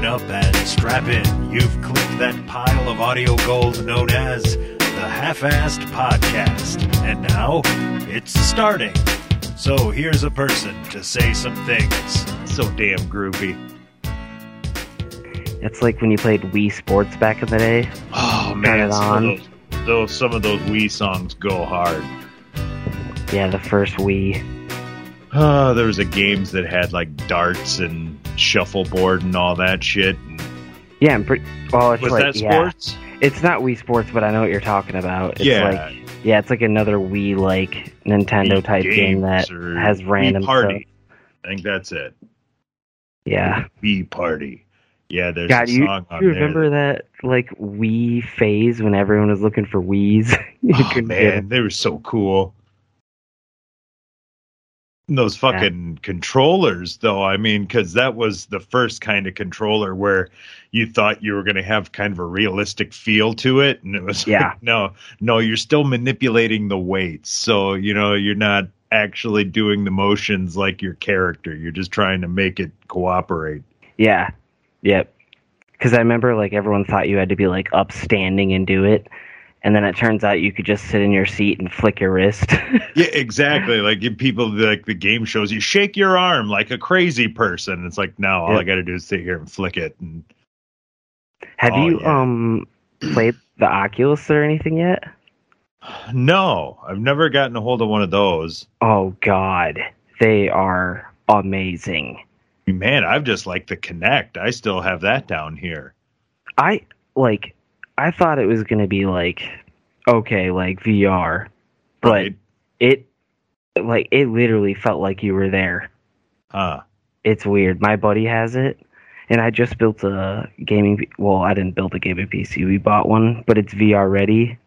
tune up and strap in. You've clicked that pile of audio gold known as the Half-Assed Podcast. And now it's starting. So here's a person to say some things. So damn groovy. It's like when you played Wii Sports back in the day. Oh man, some of those, those some of those Wii songs go hard. Yeah, the first Wii. Uh, there was a games that had like darts and shuffleboard and all that shit. And Yeah, I'm pretty. Well, it's was like that yeah, sports? it's not Wii Sports, but I know what you're talking about. It's Yeah. like yeah, it's like another Wii like Nintendo Wii type game that has random Wii Party. stuff. I think that's it. Yeah. Wii Party. Yeah, there's God, a you, on you remember that like Wii phase when everyone was looking for Wii's? Oh, get they were so cool. Those fucking controllers, though, I mean, because that was the first kind of controller where you thought you were going to have kind of a realistic feel to it. And it was Yeah. like, no, no, you're still manipulating the weights. So, you know, you're not actually doing the motions like your character. You're just trying to make it cooperate. Yeah. Yep. Because I remember like everyone thought you had to be like upstanding and do it, and then it turns out you could just sit in your seat and flick your wrist. Yeah, exactly. like people like the game shows you shake your arm like a crazy person. It's like no, all Yeah. I got to do is sit here and flick it. And Have Oh, you yeah. um played the Oculus or anything yet? no, I've never gotten a hold of one of those. Oh God, they are amazing. Man, I've just like the Kinect. I still have that down here. I like. I thought it was gonna be like okay, like VR, but Right? it like it literally felt like you were there. Huh. It's weird. My buddy has it, and I just built a gaming. Well, I didn't build a gaming PC. We bought one, but it's VR ready,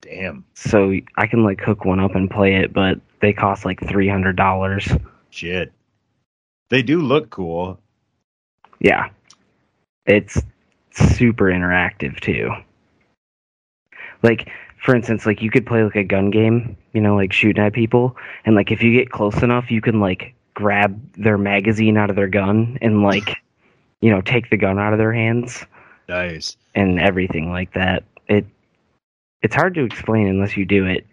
Damn. so I can like hook one up and play it. But they cost like three hundred dollars. Shit. They do look cool. Yeah, it's super interactive too. Like, for instance, like you could play like a gun game, you know, like shooting at people, and like if you get close enough, you can like grab their magazine out of their gun and like, you know, take the gun out of their hands. Nice. and everything like that. It it's hard to explain unless you do it.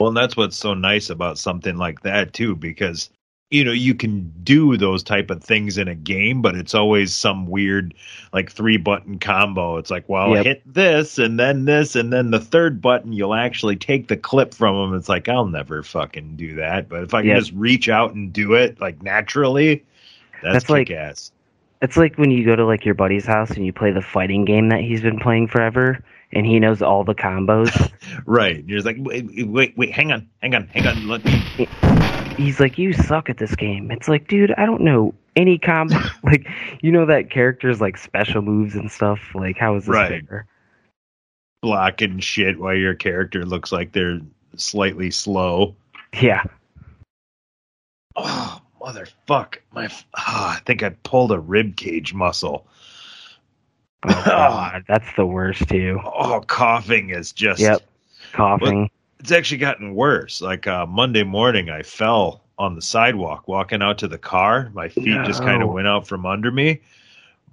Well, and that's what's so nice about something like that too, because you know you can do those type of things in a game, but it's always some weird like three button combo. It's like, well, Yep. hit this and then this and then the third button, you'll actually take the clip from them. It's like I'll never fucking do that, but if I can Yep. just reach out and do it like naturally, that's, That's like- ass. It's like when you go to like your buddy's house and you play the fighting game that he's been playing forever and he knows all the combos. Right? You're just like, wait, wait, wait, hang on, hang on, hang on. Let me he's like, "You suck at this game." It's like, "Dude, I don't know any combo." like, you know that character's like special moves and stuff. Like, how is this Right. fair? block and shit while your character looks like they're slightly slow. Yeah. Oh, motherfuck. My, ah, I think I pulled a rib cage muscle. Oh, God, that's the worst too. Oh, coughing is just. Yep. Coughing. It's actually gotten worse. Like uh, Monday morning, I fell on the sidewalk walking out to the car. My feet just kind of went out from under me.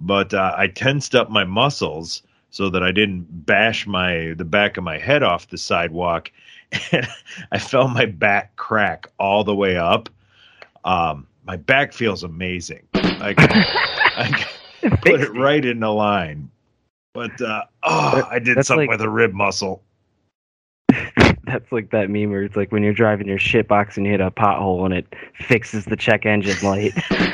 But uh, I tensed up my muscles so that I didn't bash my the back of my head off the sidewalk. And I felt my back crack all the way up. Um, my back feels amazing. I, I put it right in the line. But uh, oh, I did That's something like- with a rib muscle. That's like that meme where it's like when you're driving your shit box and you hit a pothole and it fixes the check engine light.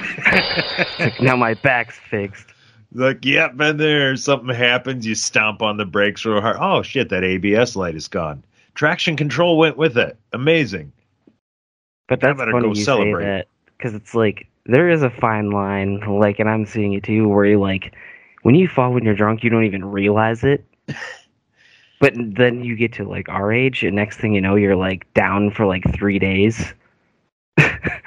Like, now my back's fixed. Like, yep, been there. Something happens, you stomp on the brakes real hard. Oh shit, that ABS light is gone. Traction control went with it. Amazing. But I that's better funny go you celebrate. say that because it's like there is a fine line, like, and I'm seeing it too, where you like when you fall when you're drunk, you don't even realize it. but then you get to like our age, and next thing you know, you're like down for like three days.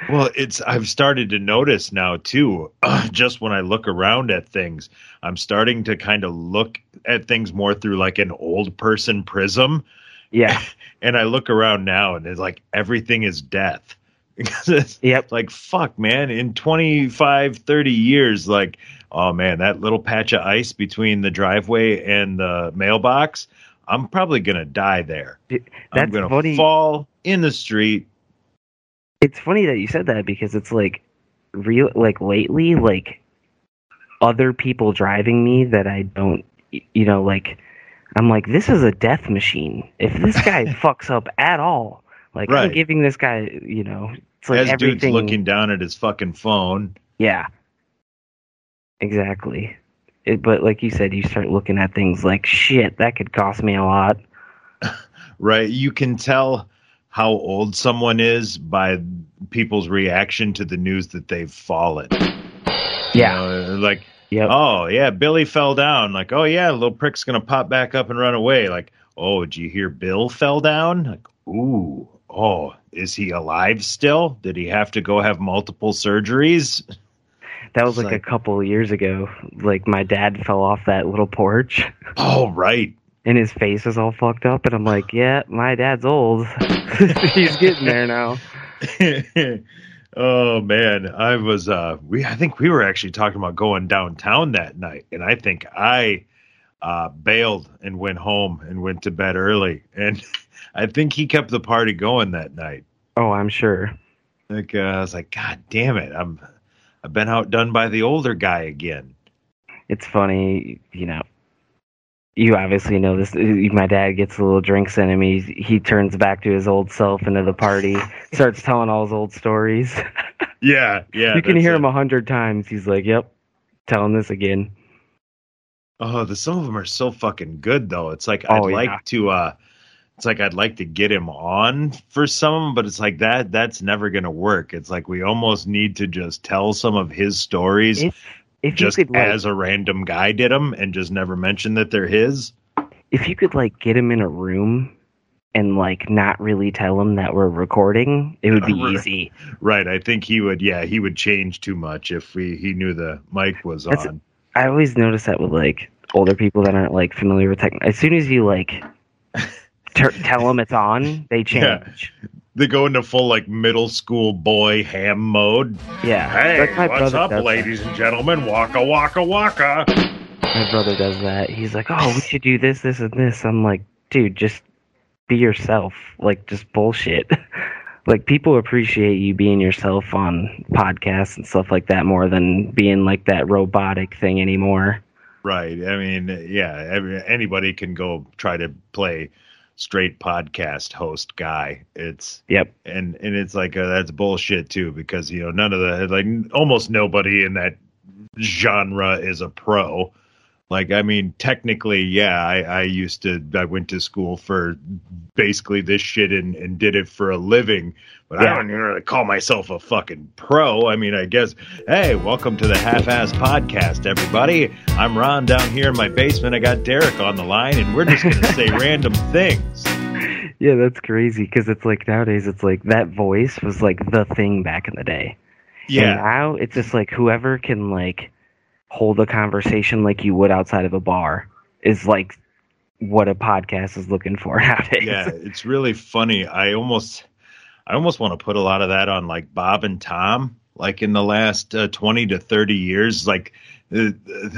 Well, it's I've started to notice now too. just when I look around at things, I'm starting to kind of look at things more through like an old person prism. Yeah, And I look around now, and it's like everything is death. because it's Yep. like fuck man in 25 30 years like oh man that little patch of ice between the driveway and the mailbox i'm probably gonna die there i'm That's gonna fall in the street It's funny that you said that because it's like real like lately like other people driving me that I don't you know like I'm like this is a death machine. If this guy fucks up at all, like I'm giving this guy, you know, it's like as dude's looking down at his fucking phone Yeah. Exactly. It, but like you said, you start looking at things like shit. That could cost me a lot. right you can tell how old someone is by people's reaction to the news that they've fallen You Yeah. know, uh, like Yep. Oh yeah, Billy fell down. Like, oh yeah, little prick's gonna pop back up and run away. Like, oh, did you hear Bill fell down? Like, ooh, oh, is he alive still? Did he have to go have multiple surgeries? that was like, like- a couple of years ago. Like my dad fell off that little porch, Oh right. and his face was all fucked up. And I'm like, yeah, my dad's old. He's getting there now. oh man, I was uh we I think we were actually talking about going downtown that night and I think I uh bailed and went home and went to bed early and I think he kept the party going that night. Oh, I'm sure. Like uh, I was like, God damn it, I'm I've been outdone by the older guy again. It's funny, you know. You obviously know this. My dad gets a little drinks in him. He he turns back to his old self into the party, starts telling all his old stories. Yeah, yeah. you can hear it. him a hundred times. He's like, "Yep, telling this again." Oh, the some of them are so fucking good though. It's like Oh, I'd yeah. like to uh it's like I'd like to get him on for some, but it's like that that's never gonna work. It's like we almost need to just tell some of his stories If if just could like, as a random guy did them and just never mention that they're his. if you could like get him in a room and like not really tell him that we're recording, it would be Right. easy. Right. I think he would yeah, he would change too much if we he knew the mic was That's- on. I always notice that with like older people that aren't like familiar with tech. As soon as you like ter- tell them it's on, they Yeah. change. They go into full like middle school boy ham mode. Yeah, Hey, what's up, does that. ladies and gentlemen? Waka waka waka. My brother does that. He's like, "Oh, we should do this, this, and this." I'm like, "Dude, just be yourself. Like, just bullshit." like, people appreciate you being yourself on podcasts and stuff like that more than being like that robotic thing anymore. Right. I mean, yeah, anybody can go try to play straight podcast host guy. It's Yep. and and it's like uh, that's bullshit too because you know none of the like almost nobody in that genre is a pro. Like I mean, technically, yeah, I, I used to I went to school for basically this shit and, and did it for a living, but I don't even really call myself a fucking pro. I mean, I guess, hey, welcome to the Half Ass Podcast, everybody. I'm Ron down here in my basement. I got Derek on the line, and we're just gonna say random things. Yeah, that's crazy because it's like nowadays, it's like that voice was like the thing back in the day. And Yeah, now it's just like whoever can like hold a conversation like you would outside of a bar is like what a podcast is looking for nowadays. yeah, it's really funny. I almost, I almost want to put a lot of that on like Bob and Tom, like in the last uh, twenty to thirty years. Like, uh,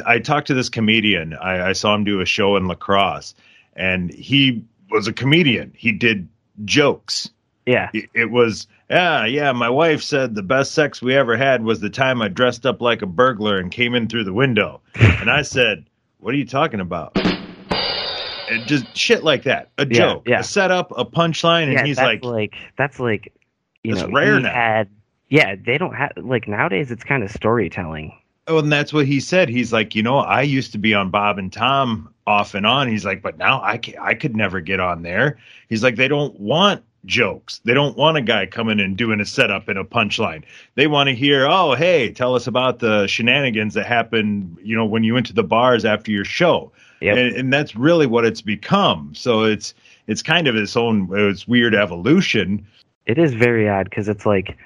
I talked to this comedian. I, I saw him do a show in La Crosse, and he was a comedian. He did jokes. yeah. It it was, yeah, yeah. My wife said the best sex we ever had was the time I dressed up like a burglar and came in through the window. And I said, "What are you talking about?" And just shit like that. A Yeah, joke, yeah. a setup, a punchline, and yeah, he's that's like, that's like you know, rare now. had yeah, they don't have like nowadays it's kind of storytelling. "Oh," and that's what he said. He's like, "You know, I used to be on Bob and Tom off and on." He's like, "But now I can, I could never get on there." He's like, "They don't want." Jokes. They don't want a guy coming and doing a setup and a punchline. They want to hear, oh, hey, tell us about the shenanigans that happened, you know, when you went to the bars after your show. Yep. and, and that's really what it's become. So it's it's kind of its own it's weird evolution. It is very odd because it's like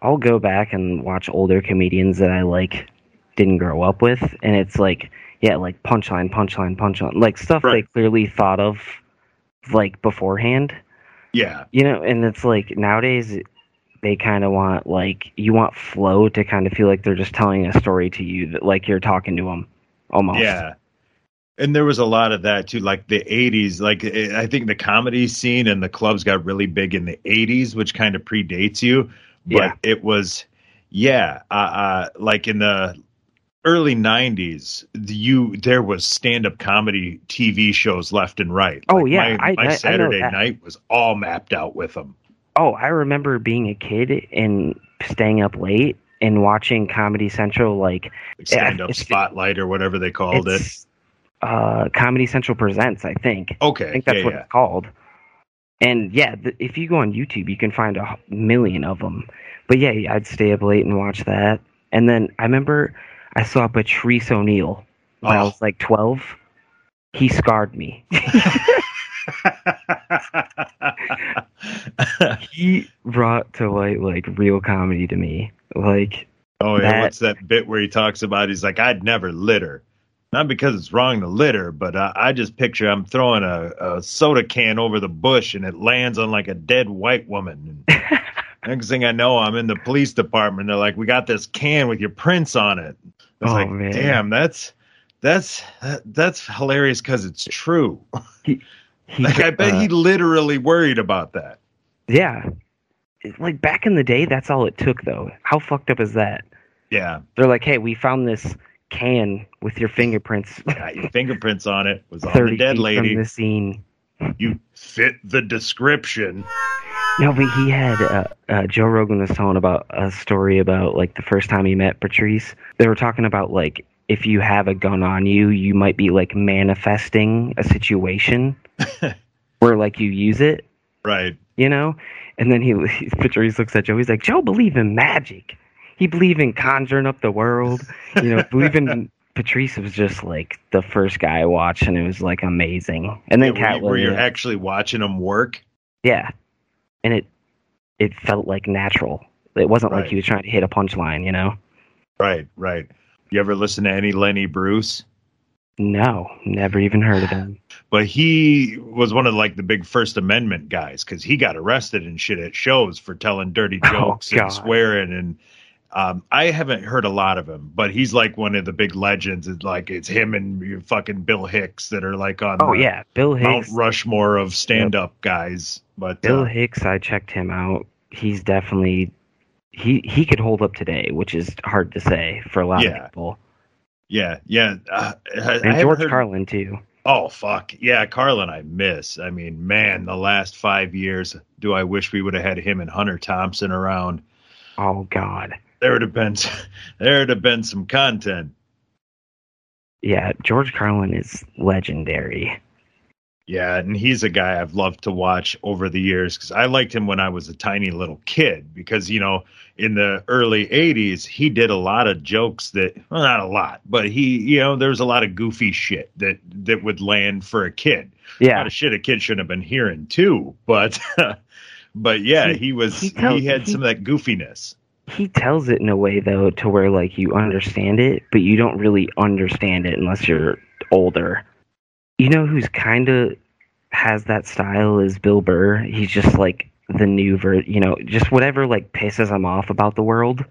I'll go back and watch older comedians that I like didn't grow up with, and it's like yeah, like punchline, punchline, punchline, like stuff Right. they clearly thought of like beforehand. Yeah, You know, and it's like nowadays they kind of want like you want flow to kind of feel like they're just telling a story to you that like you're talking to them almost. Yeah. And there was a lot of that too, like the '80s. Like eh, I think the comedy scene and the clubs got really big in the '80s, which kind of predates you. But Yeah. it was, yeah, uh, uh, like in the early '90s, you there was stand-up comedy TV shows left and right. Oh, Like, yeah, my, I- I- I Saturday that. night was all mapped out with them. Oh, I remember being a kid and staying up late and watching Comedy Central like Like stand-up spotlight or whatever they called it. uh Comedy Central presents, I think. Okay, I think that's yeah, what yeah. it's called. And yeah, th- if you go on YouTube, you can find a million of them. But yeah, I'd stay up late and watch that. And then I remember I saw Patrice O'Neal when I Oh. was like 12. He scarred me. he brought to light like real comedy to me. Like, Oh yeah, That- what's that bit where he talks about? He's like, I'd never litter, not because it's wrong to litter, but uh, I just picture I'm throwing a, a soda can over the bush and it lands on like a dead white woman. Next thing I know, I'm in the police department. They're like, "We got this can with your prints on it." I was Oh, like, man. "Damn, that's that's that's hilarious because it's true." he, Like, I bet uh, he literally worried about that. Yeah. Like back in the day, that's all it took, though. How fucked up is that? Yeah, They're like, hey, we found this can with your fingerprints got your fingerprints on it. Was on 30 the dead lady. from the scene. You fit the description. No, but he had, uh, uh, Joe Rogan was telling about a story about, like, the first time he met Patrice. They were talking about, like, if you have a gun on you, you might be, like, manifesting a situation where, like, you use it. Right. you know? And then he, Patrice looks at Joe. He's like, Joe believe in magic. He believe in conjuring up the world. You know, believe in Patrice was just like the first guy I watched, and it was like amazing. And then Yeah, Cat you- where you're actually watching him work. yeah, and it it felt like natural. It wasn't like he was trying to hit a punchline, you know? Right, right. You ever listen to any Lenny Bruce? No, never even heard of him. But he was one of like the big First Amendment guys because he got arrested and shit at shows for telling dirty Oh, jokes God. and swearing. And um, I haven't heard a lot of him, but he's like one of the big legends. It's like it's him and fucking Bill Hicks that are like on Oh the yeah, Bill Mount Hicks. Rushmore of stand-up guys. But Bill uh, Hicks, I checked him out. He's definitely he he could hold up today, which is hard to say for a lot Yeah. of people. yeah, yeah. Uh, And George heard- Carlin too. Oh fuck yeah, Carlin, I miss. I mean, man, the last five years, do I wish we would have had him and Hunter Thompson around? Oh God, There would have been, there would have been some content. yeah, George Carlin is legendary. Yeah, and he's a guy I've loved to watch over the years because I liked him when I was a tiny little kid. Because you know, in the early '80s, he did a lot of jokes that, well, not a lot, but he, you know, there was a lot of goofy shit that that would land for a kid. A lot Yeah, of shit a kid shouldn't have been hearing too, but but yeah, He- he was he he, had he- some of that goofiness. He tells it in a way though to where like you understand it, but you don't really understand it unless you're older. You know who's kind of has that style is Bill Burr. He's just like the new ver, you know, just whatever like pisses him off about the world.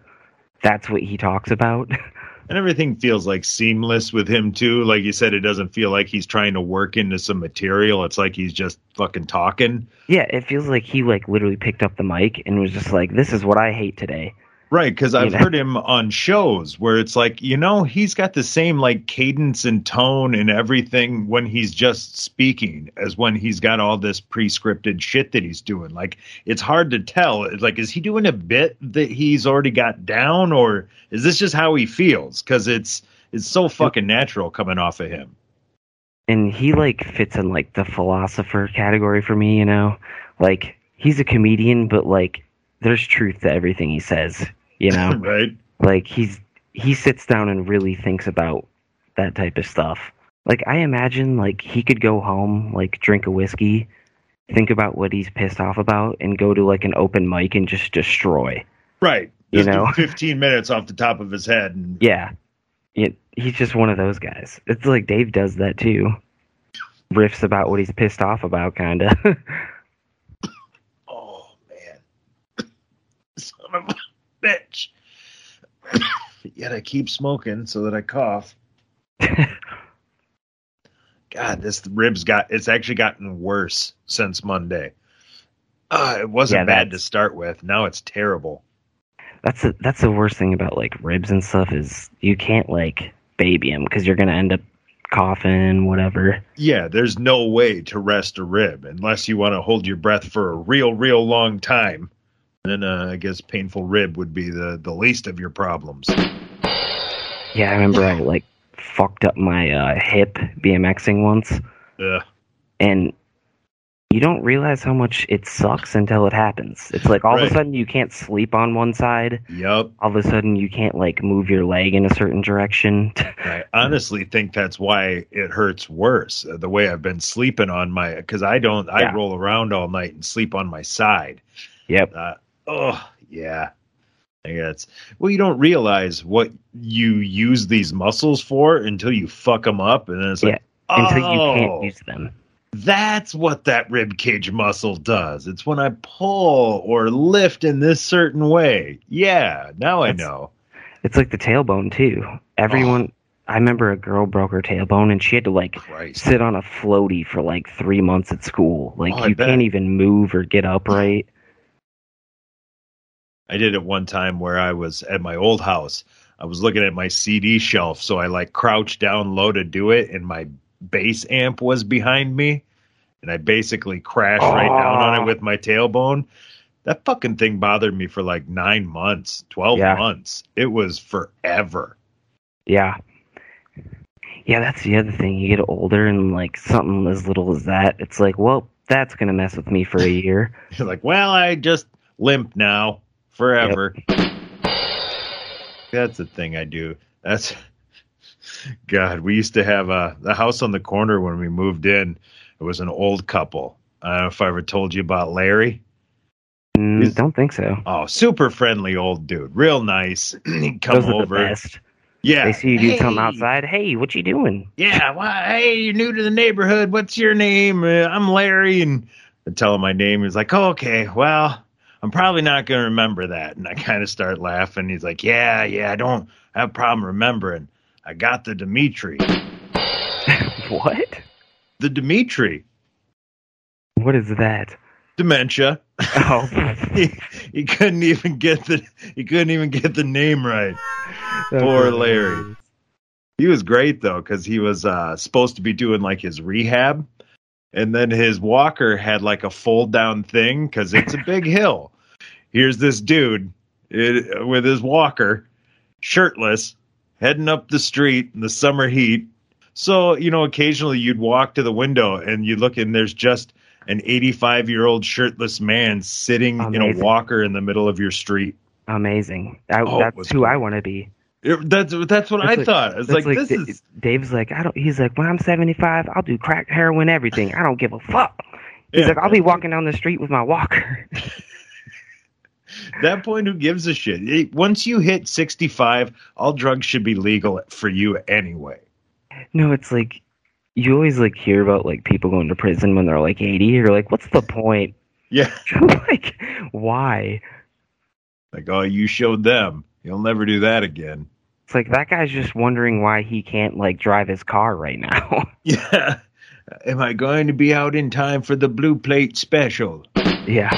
That's what he talks about. And everything feels like seamless with him too. Like you said, it doesn't feel like he's trying to work into some material. It's like he's just fucking talking. yeah, it feels like he like literally picked up the mic and was just like, "This is what I hate today." Right, because I've know? heard him on shows where it's like, you know, he's got the same like cadence and tone and everything when he's just speaking as when he's got all this pre-scripted shit that he's doing. Like, it's hard to tell. It's Like, is he doing a bit that he's already got down, or is this just how he feels? Because it's it's so fucking natural coming off of him. and he like fits in like the philosopher category for me you know like he's a comedian but like there's truth to everything he says you know right? like he's he sits down and really thinks about that type of stuff like i imagine like he could go home like drink a whiskey think about what he's pissed off about and go to like an open mic and just destroy Right. You Just do know? 15 minutes off the top of his head. And, yeah it, he's just one of those guys it's like dave does that too riffs about what he's pissed off about kind of oh, man. son of bitch. Yet I keep smoking so that I cough. God, this ribs got it's actually gotten worse since Monday. Uh, it wasn't Yeah, bad to start with. Now it's terrible. That's the that's the worst thing about like ribs and stuff is you can't like baby them because you're gonna end up coughing, whatever. Yeah, there's no way to rest a rib unless you want to hold your breath for a real, real long time. Then uh, I guess painful rib would be the the least of your problems. Yeah, I remember I like fucked up my uh, hip BMXing once, Yeah. and you don't realize how much it sucks until it happens. It's like all of a sudden you can't sleep on one side. Yup. All of a sudden you can't like move your leg in a certain direction. I honestly think that's why it hurts worse. uh, The way I've been sleeping on my because I don't I roll around all night and sleep on my side. yep. Uh, oh yeah. I guess. Well, you don't realize what you use these muscles for until you fuck them up, and then it's like, Until you oh, can't use them. That's what that rib cage muscle does. It's when I pull or lift in this certain way. Yeah, now I know. It's like the tailbone too. Everyone. I remember a girl broke her tailbone and she had to like Christ. sit on a floaty for like three months at school. Like Oh, you can't even move or get upright. I did it one time where I was at my old house. I was looking at my CD shelf, so I like crouched down low to do it, and my bass amp was behind me, and I basically crashed right down on Oh. it with my tailbone. That fucking thing bothered me for like nine months, twelve Yeah. months. It was forever. Yeah. Yeah, that's the other thing. You get older and like something as little as that, it's like, well, that's gonna mess with me for a year. You're like, well, I just limp now forever. That's the thing I do. That's God. We used to have a the house on the corner when we moved in. It was an old couple. I don't know if I ever told you about Larry. Mm, Is- don't think so. Oh, super friendly old dude, real nice. He'd come Those are over. the best. Yeah, They see you do something Hey. outside. Hey, what you doing? Yeah, why, hey, you're new to the neighborhood. What's your name? Uh, I'm Larry, and I tell him my name. He's like, oh, okay, well, I'm probably not going to remember that. And I kind of start laughing. He's like, yeah, yeah, I don't have a problem remembering. I got the Dimitri. what? The Dimitri. What is that? Dementia. Oh, he, he couldn't even get the he couldn't even get the name right. Poor Okay. Larry. He was great though, because he was uh, supposed to be doing like his rehab, and then his walker had like a fold down thing because it's a big hill. Here's this dude it, with his walker, shirtless, heading up the street in the summer heat. So you know, occasionally you'd walk to the window and you look, and there's just an 85 year old shirtless man sitting in a walker in the middle of your street. Amazing. I, Oh, that's who I want to be. It- that's that's what That's I like- thought. It's That's like, this Da- is Dave's like, I don't. He's like, when I'm 75, I'll do crack, heroin, everything. I don't give a fuck. He's Yeah. like, I'll be walking down the street with my walker. that point. Who gives a shit? It- once you hit sixty five, all drugs should be legal for you anyway. no, it's like you always like hear about like people going to prison when they're like 80. You're like, what's the point? Yeah, like, why? like oh, you showed them. You'll never do that again. It's like that guy's just wondering why he can't like drive his car right now. Yeah. Am I going to be out in time for the blue plate special? yeah.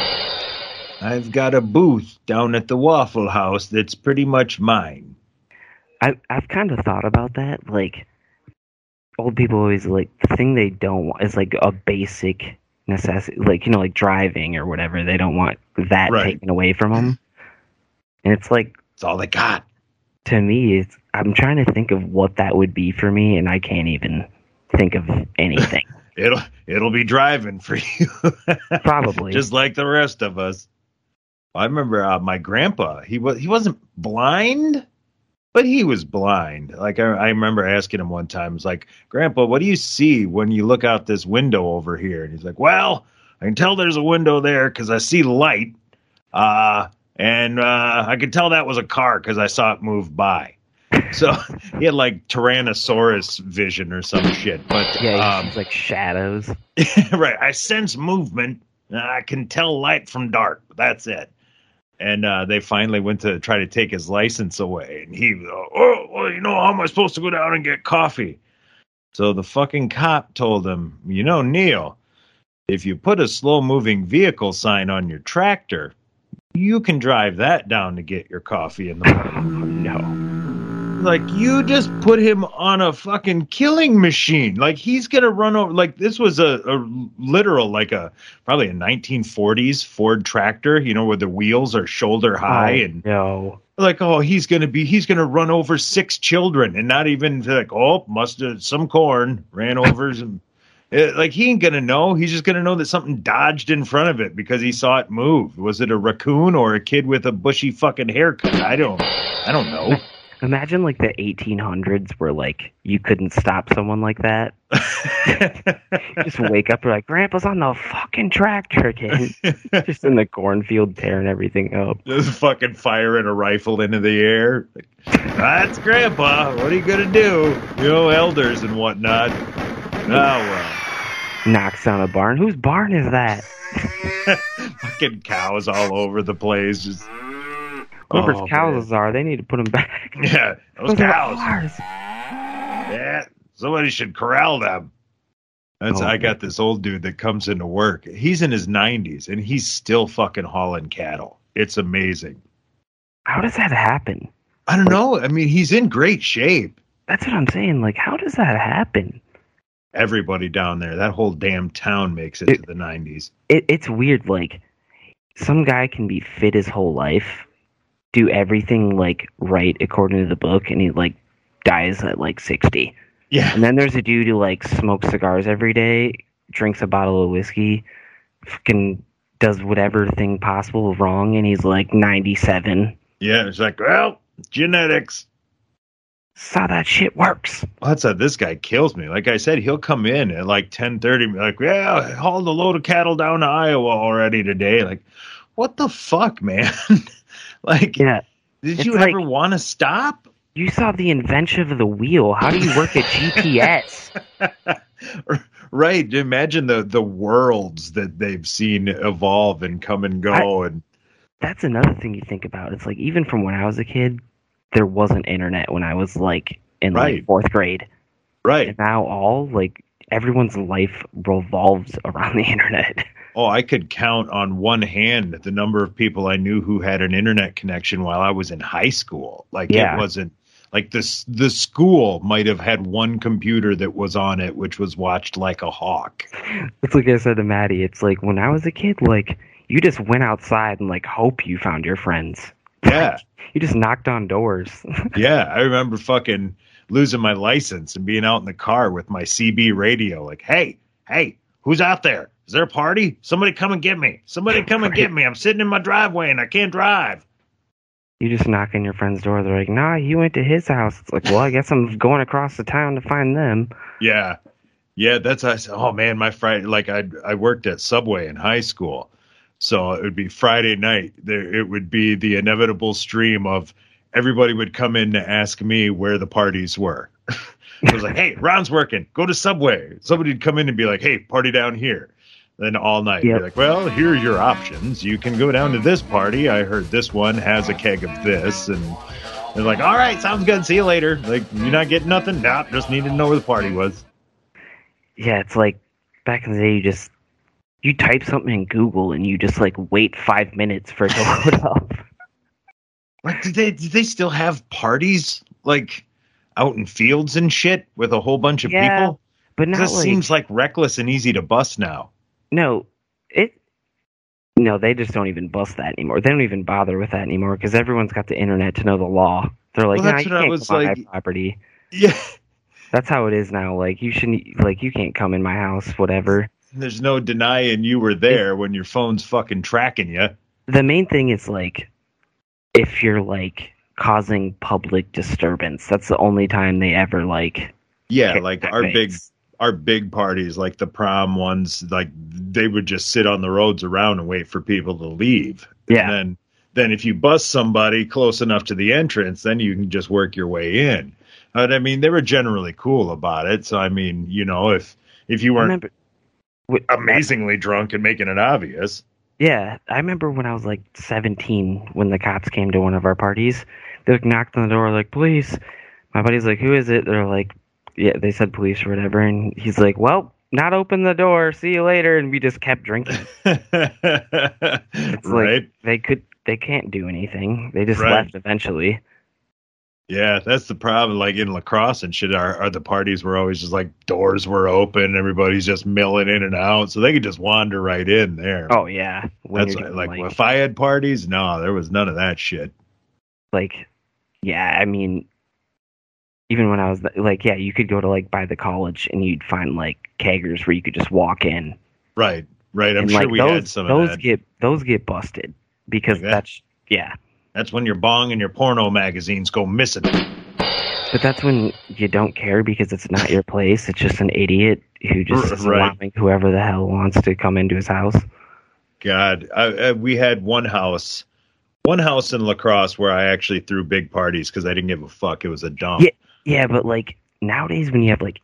I've got a booth down at the Waffle House that's pretty much mine. I I've kind of thought about that. Like, old people always like the thing they don't want is like a basic necessity, like you know, like driving or whatever. They don't want that Right. taken away from them. And it's like It's all they got. To me, it's I'm trying to think of what that would be for me, and I can't even think of anything. It'll it'll be driving for you. Probably. just like the rest of us. I remember uh, my grandpa. He was he wasn't blind, but he was blind. Like I, I remember asking him one time, "It's like, Grandpa, what do you see when you look out this window over here?" And he's like, "Well, I can tell there's a window there because I see light, uh, and uh, I could tell that was a car because I saw it move by." So he had like Tyrannosaurus vision or some shit. But yeah, um, it's like shadows. right. I sense movement. I can tell light from dark. But that's it. and uh, they finally went to try to take his license away. And he, was, oh, well, you know, how am I supposed to go down and get coffee? So the fucking cop told him, you know, Neil, if you put a slow moving vehicle sign on your tractor, you can drive that down to get your coffee in the morning. No. Like you just put him on a fucking killing machine. Like he's gonna run over. Like this was a, a literal, like a probably a 1940s Ford tractor. You know, where the wheels are shoulder high Oh, and no. like oh he's gonna be he's gonna run over six children and not even like oh must have some corn ran over some. Eh, Like he ain't gonna know. He's just gonna know that something dodged in front of it because he saw it move. Was it a raccoon or a kid with a bushy fucking haircut? I don't. I don't know. Imagine like the 1800s where like you couldn't stop someone like that. Just wake up, you're like, Grandpa's on the fucking tractor again. just in the cornfield tearing everything up. Just fucking firing a rifle into the air. That's Grandpa. What are you gonna do? You know, elders and whatnot. Oh well. Knocks down a barn. Whose barn is that? fucking cows all over the place. Just Whoever's Oh, cows are, they need to put them back. yeah, those Those cows. Yeah, somebody should corral them. That's Oh, I got this old dude that comes into work. He's in his 90s and he's still fucking hauling cattle. It's amazing. How does that happen? I don't know. I mean, he's in great shape. That's what I'm saying. Like, how does that happen? Everybody down there, that whole damn town makes it, It- to the 90s. It, it's weird. Like, some guy can be fit his whole life, do everything like right according to the book, and he like dies at like 60. Yeah. And then there's a dude who like smokes cigars every day, drinks a bottle of whiskey, fucking does whatever thing possible wrong, and he's like 97. Yeah. It's like, well, genetics. How that shit works. Well, that's how this guy kills me. Like I said, he'll come in at like ten thirty, like, yeah, I hauled a load of cattle down to Iowa already today. Like, what the fuck, man? like, Yeah. did it's you like- ever want to stop? You saw the invention of the wheel. How do you work a GPS? right. Imagine the the worlds that they've seen evolve and come and go. and That's another thing you think about. It's like even from when I was a kid, there wasn't internet when I was like in Right. like fourth grade. right. And now all like everyone's life revolves around the internet. Oh, I could count on one hand the number of people I knew who had an internet connection while I was in high school. Like Yeah. it wasn't like this the school might have had one computer that was on it which was watched like a hawk. It's like I said to Maddie, it's like when I was a kid, like you just went outside and like hope you found your friends. Yeah. You just knocked on doors. yeah, I remember fucking losing my license and being out in the car with my CB radio like, "Hey, hey, who's out there? Is there a party? Somebody come and get me. Somebody come and get me. I'm sitting in my driveway and I can't drive." you just knock on your friend's door. They're like, "Nah, he went to his house." It's like, well, I guess I'm going across the town to find them. Yeah. Yeah, that's I said, oh man, my Friday like I I worked at Subway in high school. So it would be Friday night. There it would be the inevitable stream of everybody would come in to ask me where the parties were. it was like, "Hey, Ron's working. Go to Subway." Somebody'd come in and be like, "Hey, party down here." Then all night, Yep. be like, "Well, here are your options. You can go down to this party. I heard this one has a keg of this." And they're like, "All right, sounds good. See you later." Like, you're not getting nothing? Nope, just needed to know where the party was. Yeah, it's like back in the day, you just you type something in Google and you just like wait five minutes for it to load up. Like, did they did they still have parties like out in fields and shit with a whole bunch of Yeah, people? But now, This like, seems like reckless and easy to bust now. no, it. No, they just don't even bust that anymore. They don't even bother with that anymore because everyone's got the internet to know the law. They're like, Well, nah, you can't was come on my property. Yeah, That's how it is now. Like you shouldn't, like you can't come in my house, whatever. There's no denying you were there when your phone's fucking tracking you. The main thing is like, if you're like causing public disturbance, that's the only time they ever like. Yeah, like our big our big parties, like the prom ones, like they would just sit on the roads around and wait for people to leave. Yeah. And then then if you bust somebody close enough to the entrance, then you can just work your way in. But I mean, they were generally cool about it. So I mean, you know, if if you weren't amazingly drunk and making it obvious, Yeah, I remember when I was like 17 when the cops came to one of our parties. They like knocked on the door like police. My buddy's like, "Who is it?" They're like, "Yeah." They said police or whatever, and he's like, "Well, not open the door. See you later." And we just kept drinking. It's right. like they could, they can't do anything. They just Right. left eventually. Yeah, that's the problem. Like in La Crosse and shit, our, our the parties were always just like doors were open, everybody's just milling in and out, so they could just wander right in there. Oh yeah, when that's you're like, like if I had parties, no, there was none of that shit. like yeah i mean even when i was like yeah you could go to like by the college and you'd find like keggers where you could just walk in Right, right. I'm and sure like we those had some those of that. get those get busted because Like that? that's yeah That's when your bong and your porno magazines go missing. but that's when you don't care because it's not your place it's just an idiot who just is allowing whoever the hell wants to come into his house God, I, I, we had one house, one house in La Crosse where I actually threw big parties because I didn't give a fuck. It was a dump. Yeah. yeah but like nowadays when you have like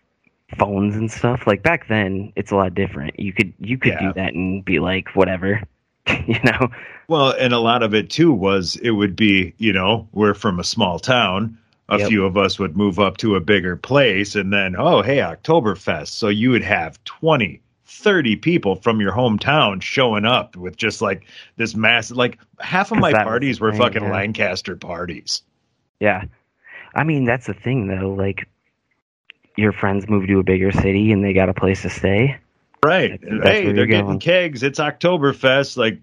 phones and stuff like back then it's a lot different you could you could Yeah. do that and be like whatever you know Well, and a lot of it too was it would be, you know, we're from a small town. A Yep. few of us would move up to a bigger place and then, oh, hey, Oktoberfest. So you would have 20, 30 people from your hometown showing up with just like this massive, like half of my that parties were fucking yeah. Lancaster parties. Yeah. I mean, that's the thing, though. Like, your friends move to a bigger city and they got a place to stay. Right. That's Hey, they're getting going. kegs. It's Oktoberfest. Like,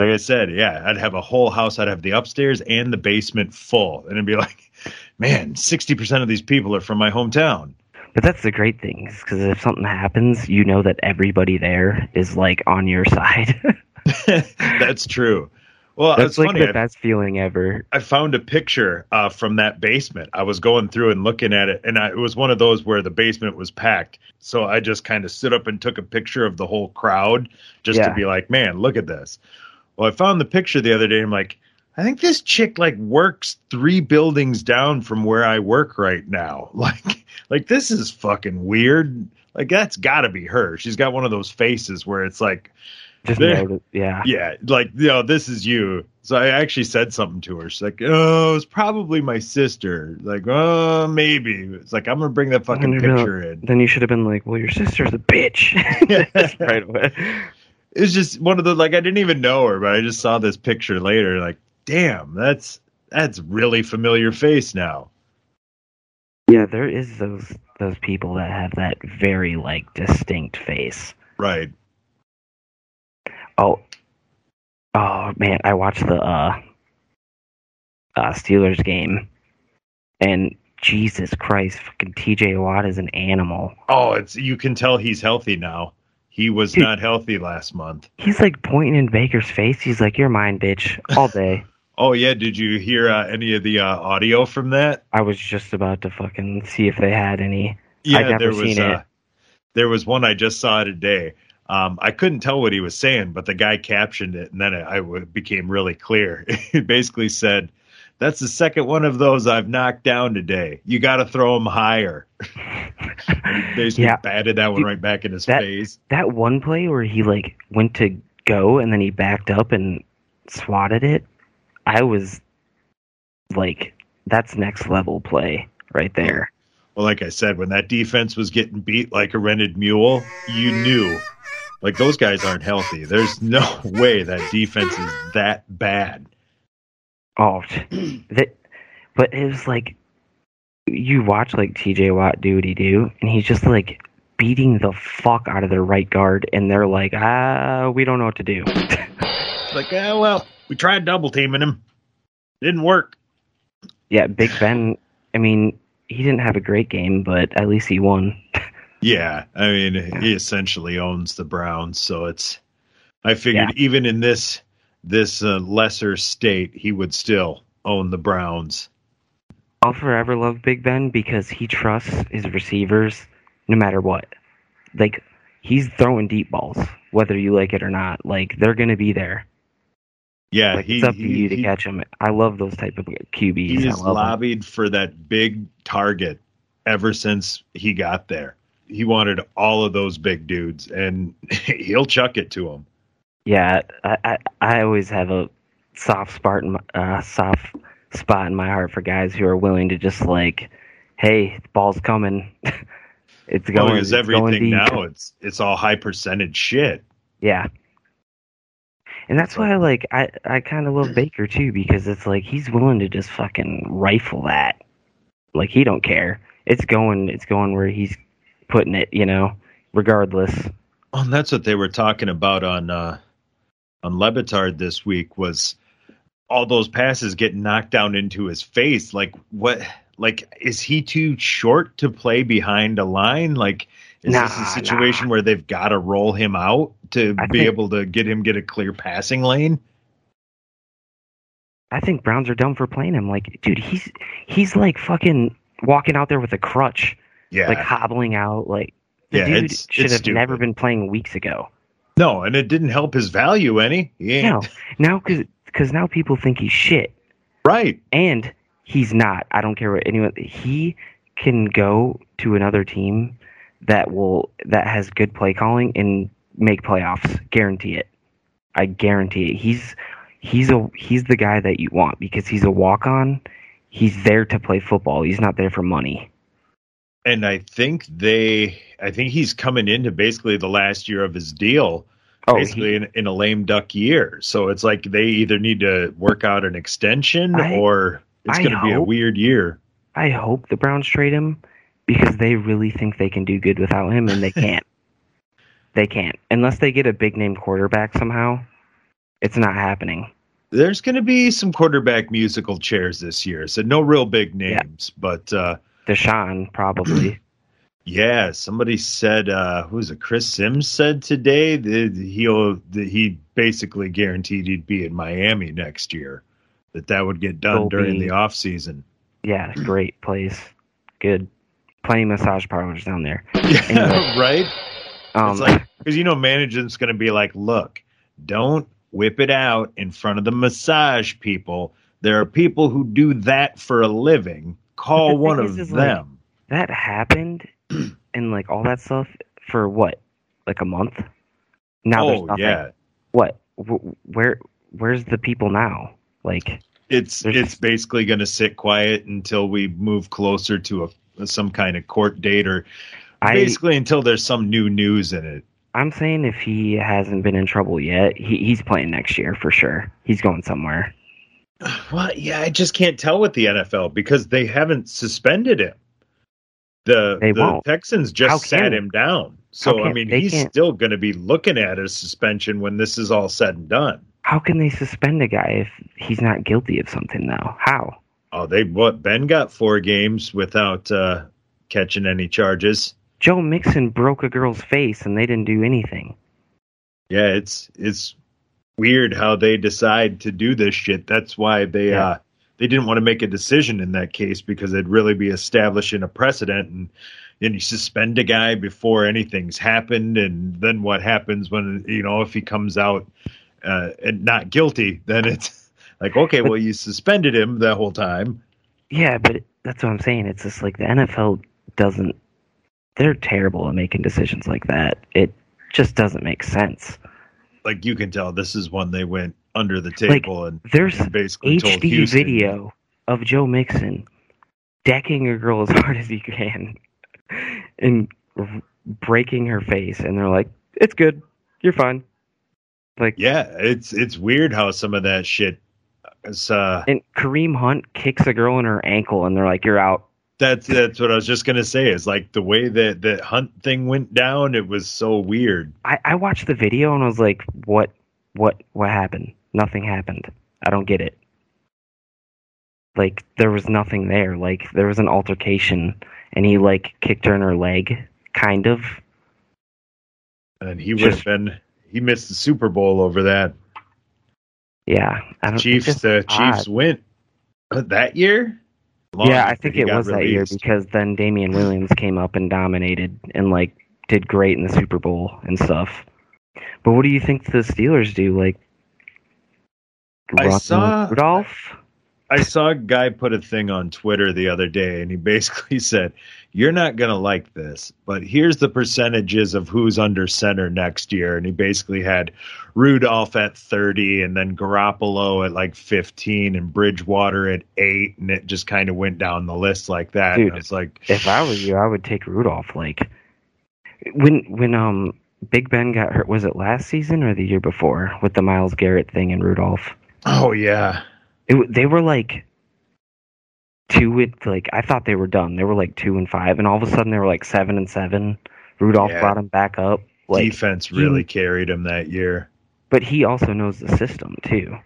like I said, yeah, I'd have a whole house. I'd have the upstairs and the basement full, and it'd be like, man, sixty percent of these people are from my hometown. But that's the great thing, because if something happens, you know that everybody there is, like, on your side. That's true. Well, that's, it's like, funny. the I, best feeling ever. I found a picture uh, from that basement. I was going through and looking at it, and I, it was one of those where the basement was packed. So I just kind of stood up and took a picture of the whole crowd just to be like, man, look at this. Well, I found the picture the other day. I'm like, I think this chick like works three buildings down from where I work right now. Like, like this is fucking weird. Like that's got to be her. She's got one of those faces where it's like, Just know yeah. yeah, like you know, this is you. So I actually said something to her. She's like, "Oh, it's probably my sister." Like, "Oh, maybe." It's like I'm gonna bring that fucking picture in. Then you should have been like, well, your sister's a bitch. right away. It's just one of the like I didn't even know her, but I just saw this picture later. Like, damn, that's that's really familiar face now. Yeah, there is those those people that have that very, like, distinct face. Right. Oh, oh man! I watched the uh, uh, Steelers game, and Jesus Christ, fucking T.J. Watt is an animal. Oh, it's you can tell he's healthy now. He was Dude. not healthy last month. He's like pointing in Baker's face. He's like, "You're mine, bitch," all day. Oh yeah, did you hear uh, any of the uh, audio from that? I was just about to fucking see if they had any. Yeah, there was uh, it. there was one I just saw today. Um, I couldn't tell what he was saying, but the guy captioned it, and then it, I w- became really clear. It basically said, "That's the second one of those I've knocked down today. You got to throw them higher." Basically, Yeah. batted that one right back in his that- face. That one play where he like went to go and then he backed up and swatted it. I was like, that's next level play right there. Well, like I said, when that defense was getting beat like a rented mule, you knew. Like those guys aren't healthy. There's no way that defense is that bad. Oh, that, but it was like you watch like T.J. Watt do what he do, and he's just like beating the fuck out of their right guard, and they're like, ah, we don't know what to do. Like, ah, well, we tried double teaming him, didn't work. yeah, Big Ben. I mean, he didn't have a great game, but at least he won. Yeah, I mean, he essentially owns the Browns, so it's. I figured even in this this uh, lesser state, he would still own the Browns. I'll forever love Big Ben because he trusts his receivers no matter what. Like he's throwing deep balls, whether you like it or not. Like they're gonna be there. Yeah, Like he it's up to he- you to he- catch them. I love those type of QBs. he I has lobbied for that big target ever since he got there. He wanted all of those big dudes, and he'll chuck it to them. Yeah, I, I I always have a soft spot in my, uh, soft spot in my heart for guys who are willing to just like, hey, the ball's coming. it's going. because it's everything deep. now it's it's all high percentage shit. Yeah. And that's why like I I kind of love Baker too because it's like he's willing to just fucking rifle that. Like he don't care. It's going it's going where he's putting it, you know, regardless. Oh, and that's what they were talking about on uh on LeBatard this week was all those passes getting knocked down into his face. Like what like is he too short to play behind a line? Like is this a situation where they've got to roll him out to I be think- able to get him get a clear passing lane? I think Browns are dumb for playing him. Like, dude, he's he's like fucking walking out there with a crutch, Yeah. like hobbling out. Like the Yeah, dude it's- should it's have never been playing weeks ago. no, and it didn't help his value any. Ain't No, now because because now people think he's shit. right. and he's not. I don't care what anyone. He can go to another team that will that has good play calling and make playoffs. Guarantee it. I guarantee it. He's he's a he's the guy that you want because he's a walk on. He's there to play football. He's not there for money. And I think they I think he's coming into basically the last year of his deal. Oh, basically he, in, in a lame duck year. So it's like they either need to work out an extension I- or it's going to be a weird year. I hope the Browns trade him because they really think they can do good without him, and they can't. they can't unless they get a big name quarterback somehow. It's not happening. There's going to be some quarterback musical chairs this year. So no real big Yeah. names, but uh, Deshaun probably. yeah, somebody said uh, who was it? Chris Simms said today that he'll that he basically guaranteed he'd be in Miami next year. That that would get done Will during be- the off season. yeah, great place. Good. Plenty of massage parlors down there. Yeah, right. Um, it's like because you know management's going to be like, look, don't whip it out in front of the massage people. There are people who do that for a living. Call one of is, is like- them. that happened and like all that stuff for what? Like a month? Now there's oh nothing. yeah, What? Where? Where's the people now? Like, it's it's basically going to sit quiet until we move closer to a some kind of court date, or I basically until there's some new news in it. I'm saying if he hasn't been in trouble yet, he, he's playing next year for sure. He's going somewhere. Well, yeah, I just can't tell with the NFL because they haven't suspended him. The They the won't. Texans just sat him down. So I mean, he's can't- still going to be looking at a suspension when this is all said and done. How can they suspend a guy if he's not guilty of something now? How? Oh, they what? Ben got four games without uh, catching any charges. Joe Mixon broke a girl's face and they didn't do anything. Yeah, it's it's weird how they decide to do this shit. That's why they Yeah. uh, they didn't want to make a decision in that case because it'd really be establishing a precedent and then you suspend a guy before anything's happened and then what happens when you know if he comes out uh, and not guilty then it's like okay well you suspended him that whole time Yeah, but that's what I'm saying. It's just like the NFL doesn't. They're terrible at making decisions like that. It just doesn't make sense. Like you can tell this is one they went under the table and There's basically told HD Houston, video of Joe Mixon decking a girl as hard as he can and breaking her face, and they're like, "It's good, you're fine." Like, yeah it's it's weird how some of that shit is uh and Kareem Hunt kicks a girl in her ankle, and they're like, "You're out." That's that's what I was just gonna say. Is like the way that the hunt thing went down. It was so weird. I, I watched the video and I was like, "What? What? What happened? Nothing happened. I don't get it." Like there was nothing there. Like there was an altercation, and he like kicked her in her leg, kind of. And he would have been. He missed the Super Bowl over that. Yeah. Chiefs. The odd. Chiefs went that year. Yeah, I think it was that year because then Damien Williams came up and dominated and like did great in the Super Bowl and stuff. But what do you think the Steelers do? Like I saw- Rudolph? I saw a guy put a thing on Twitter the other day, and he basically said, "You're not going to like this, but here's the percentages of who's under center next year." And he basically had Rudolph at 30, and then Garoppolo at like 15, and Bridgewater at eight, and it just kind of went down the list like that. Dude, and it's like, If I was you, I would take Rudolph. Like when when um Big Ben got hurt, was it last season or the year before with the Myles Garrett thing and Rudolph? oh yeah, It, they were like two with like I thought they were done. They were like two and five, and all of a sudden they were like seven and seven. Rudolph Yeah. brought him back up. Like, defense he- really carried him that year. but he also knows the system too.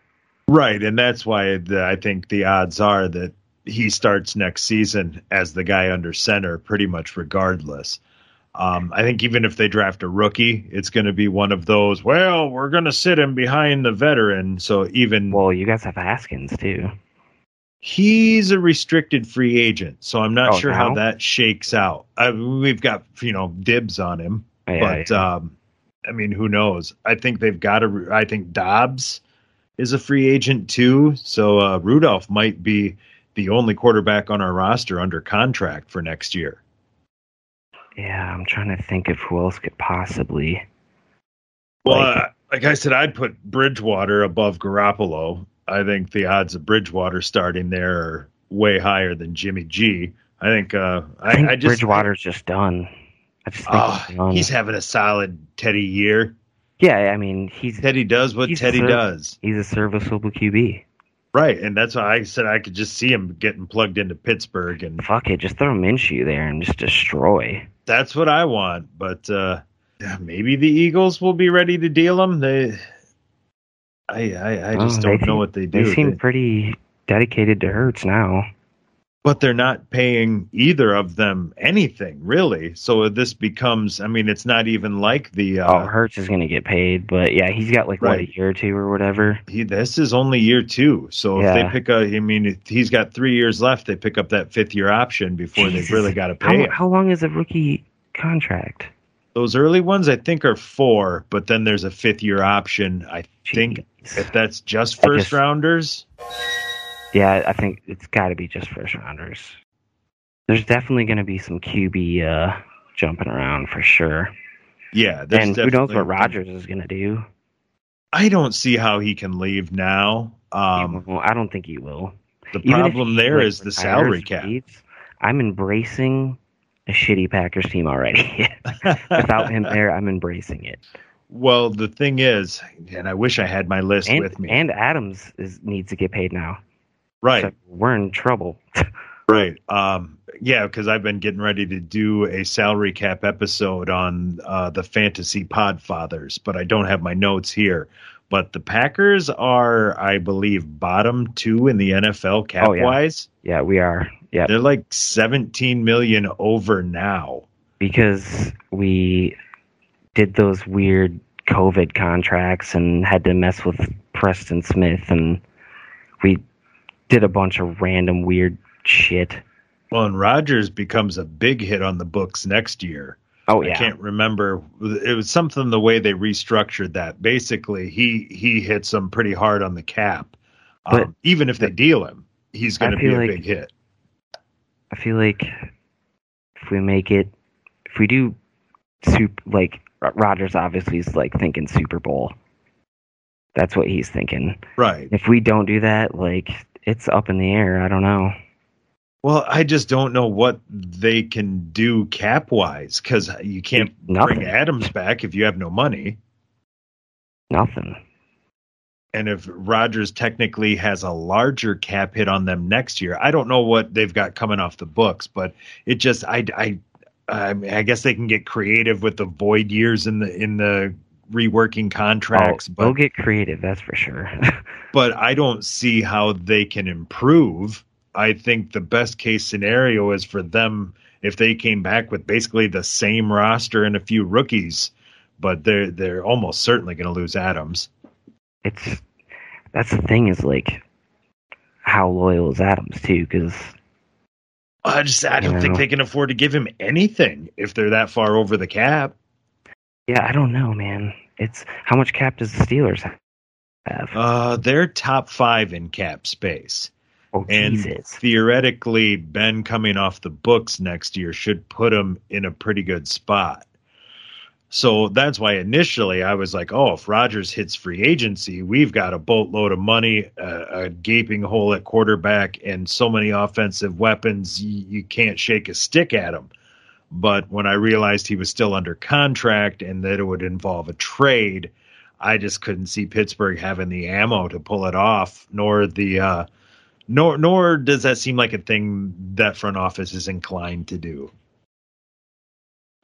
Right, and that's why the, I think the odds are that he starts next season as the guy under center, pretty much regardless. Um, I think even if they draft a rookie, it's going to be one of those. Well, we're going to sit him behind the veteran, so even Well, you guys have Haskins too. he's a restricted free agent, so I'm not Oh, sure how that shakes out. I, we've got you know dibs on him, Yeah, but yeah. um, I mean, who knows? I think they've got to. I think Dobbs is a free agent too, so uh, Rudolph might be the only quarterback on our roster under contract for next year. Yeah, I'm trying to think of who else could possibly. Well, Like- uh, like I said, I'd put Bridgewater above Garoppolo. I think the odds of Bridgewater starting there are way higher than Jimmy G. I think. Uh, I think I, I just Bridgewater's just done. I just think Ah, he's done. he's having a solid Teddy year. yeah, I mean he's Teddy does what Teddy ser- does. he's a serviceable QB. Right, and that's why I said I could just see him getting plugged into Pittsburgh, and Fuck it, just throw Minshew there and just destroy. that's what I want. But uh, maybe the Eagles will be ready to deal him. They, I, I, I just Oh, don't know seem- what they do. They seem They- pretty dedicated to Hurts now. But they're not paying either of them anything really. So this becomes, I mean, it's not even like the. oh, Uh, Hurts is gonna get paid, but yeah, he's got like what a year or two or whatever. he, this is only year two. So if they Yeah. pick a, I mean, if he's got three years left. They pick up that fifth year option before they've really got to pay How, him. how long is a rookie contract? Those early ones, I think, are four, but then there's a fifth year option. I think if that's just first rounders, Yeah, I think it's got to be just first rounders. There's definitely going to be some QB uh, jumping around for sure. yeah. there's and who knows what Rodgers is going to do? I don't see how he can leave now. Um, Well, I don't think he will. the Even problem he, there like, is the salary cap. leaves, I'm embracing a shitty Packers team already. Without him there, I'm embracing it. well, the thing is, and I wish I had my list And, with me. and Adams is, needs to get paid now. Right, So we're in trouble. right. Um, yeah, because I've been getting ready to do a salary cap episode on uh, the fantasy Podfathers, but I don't have my notes here. But the Packers are, I believe, bottom two in the NFL cap Oh, yeah. wise. yeah, we are. Yeah, They're like 17 million over now. because we did those weird COVID contracts and had to mess with Preston Smith, and we did a bunch of random weird shit. Well, and Rodgers becomes a big hit on the books next year. Oh yeah, I can't remember. It was something the way they restructured that. Basically, he he hits them pretty hard on the cap. But- um, even if they deal him, he's going to be a like- big hit. I feel like if we make it, if we do, super, like Rodgers obviously is like thinking Super Bowl. That's what he's thinking. Right. If we don't do that, like it's up in the air. I don't know. Well, I just don't know what they can do cap wise because you can't Nothing. bring Adams back if you have no money. Nothing. And if Rodgers technically has a larger cap hit on them next year, I don't know what they've got coming off the books, but it just I I I, mean, I guess they can get creative with the void years in the in the reworking oh, contracts, oh, but they'll get creative. That's for sure. but I don't see how they can improve. I think the best case scenario is for them if they came back with basically the same roster and a few rookies, but they're they're almost certainly going to lose Adams. it's that's the thing is like how loyal is Adams too? Because I just I don't You think they can afford to give him anything if they're that far over the cap. Yeah, I don't know, man. It's how much cap does the Steelers have? Uh, they're top five in cap space. Oh and Jesus! theoretically, Ben coming off the books next year should put him in a pretty good spot. So that's why initially I was like, oh, if Rodgers hits free agency, we've got a boatload of money, a, a gaping hole at quarterback, and so many offensive weapons, you, you can't shake a stick at him. But when I realized he was still under contract and that it would involve a trade, I just couldn't see Pittsburgh having the ammo to pull it off, nor the uh, nor nor does that seem like a thing that front office is inclined to do.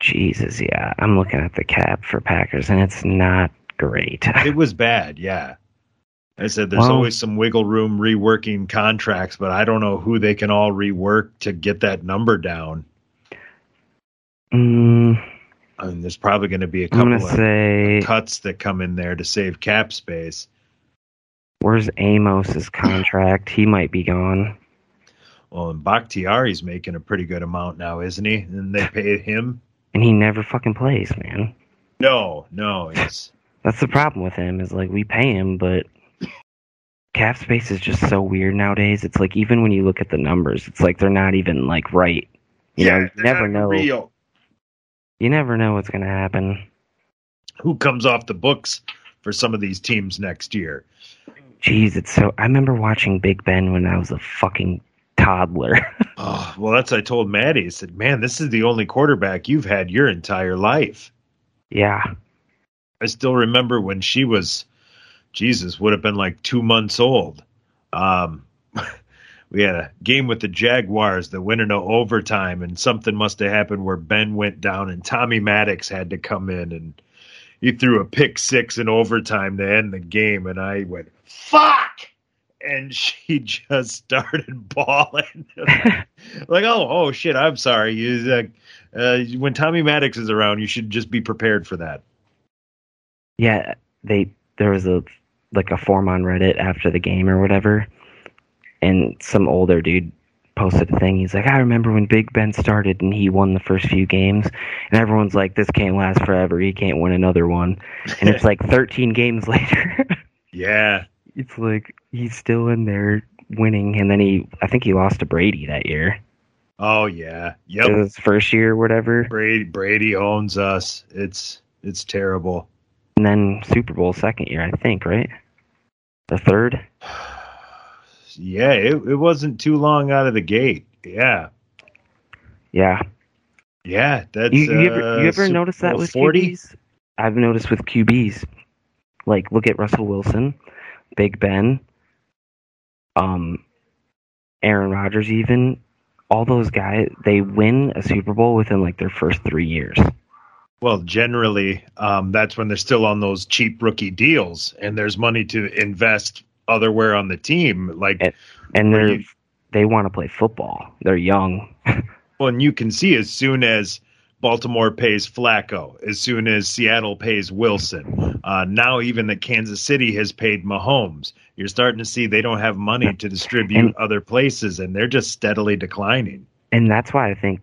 Jesus, yeah. I'm looking at the cap for Packers, and it's not great. It was bad, yeah. I said there's Well- always some wiggle room reworking contracts, but I don't know who they can all rework to get that number down. Mm, I mean, there's probably going to be a couple of say, cuts that come in there to save cap space. where's Amos's contract? He might be gone. Well, and Bakhtiari's making a pretty good amount now, isn't he? And they paid him. And he never fucking plays, man. No, no, it's That's the problem with him. Is like we pay him, but cap space is just so weird nowadays. It's like even when you look at the numbers, it's like they're not even like right. You know, you never know. real. You never know what's gonna happen. Who comes off the books for some of these teams next year? Jeez, it's so. I remember watching Big Ben when I was a fucking toddler. Oh, well, that's I told Maddie. I said, "Man, this is the only quarterback you've had your entire life." yeah, I still remember when she was, Jesus, would have been like two months old. Um, we had a game with the Jaguars that went into overtime, and something must have happened where Ben went down, and Tommy Maddox had to come in, and he threw a pick six in overtime to end the game, and I went, "Fuck!" And she just started bawling, like, "Oh, oh shit! I'm sorry." You, uh, uh, when Tommy Maddox is around, you should just be prepared for that. yeah. They there was a like a form on Reddit after the game or whatever, and some older dude posted a thing. He's like, I remember when Big Ben started and he won the first few games, and everyone's like, this can't last forever. He can't win another one, and it's like 13 games later. Yeah. it's like he's still in there winning, and then he, I think he lost to Brady that year. Oh yeah. It was his first year, or whatever, Brady Brady owns us. It's it's terrible. and then Super Bowl second year, I think, right? The third. Yeah, it, it wasn't too long out of the gate. Yeah. Yeah. Yeah, that's You, you ever uh, you ever Super notice that with 40? QBs? I've noticed with QBs. Like look at Russell Wilson, Big Ben, um Aaron Rodgers even all those guys they win a Super Bowl within like their first 3 years. Well, generally, um, that's when they're still on those cheap rookie deals, and there's money to invest otherwhere on the team. Like, And- And they're you- they want to play football. They're young. well, and you can see as soon as Baltimore pays Flacco, as soon as Seattle pays Wilson, uh, now even that Kansas City has paid Mahomes, you're starting to see they don't have money to distribute And- other places, and they're just steadily declining. And that's why I think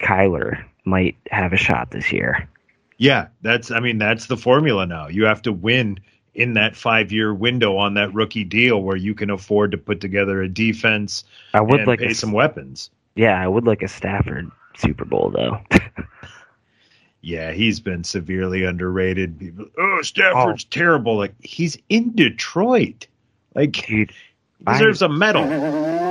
Kyler might have a shot this year. Yeah, that's I mean that's the formula now. You have to win in that 5-year window on that rookie deal where you can afford to put together a defense I would and like pay a, some weapons. Yeah, I would like a Stafford Super Bowl though. Yeah, he's been severely underrated. People, oh, Stafford's oh. terrible. Like he's in Detroit. Like Dude, he deserves a medal.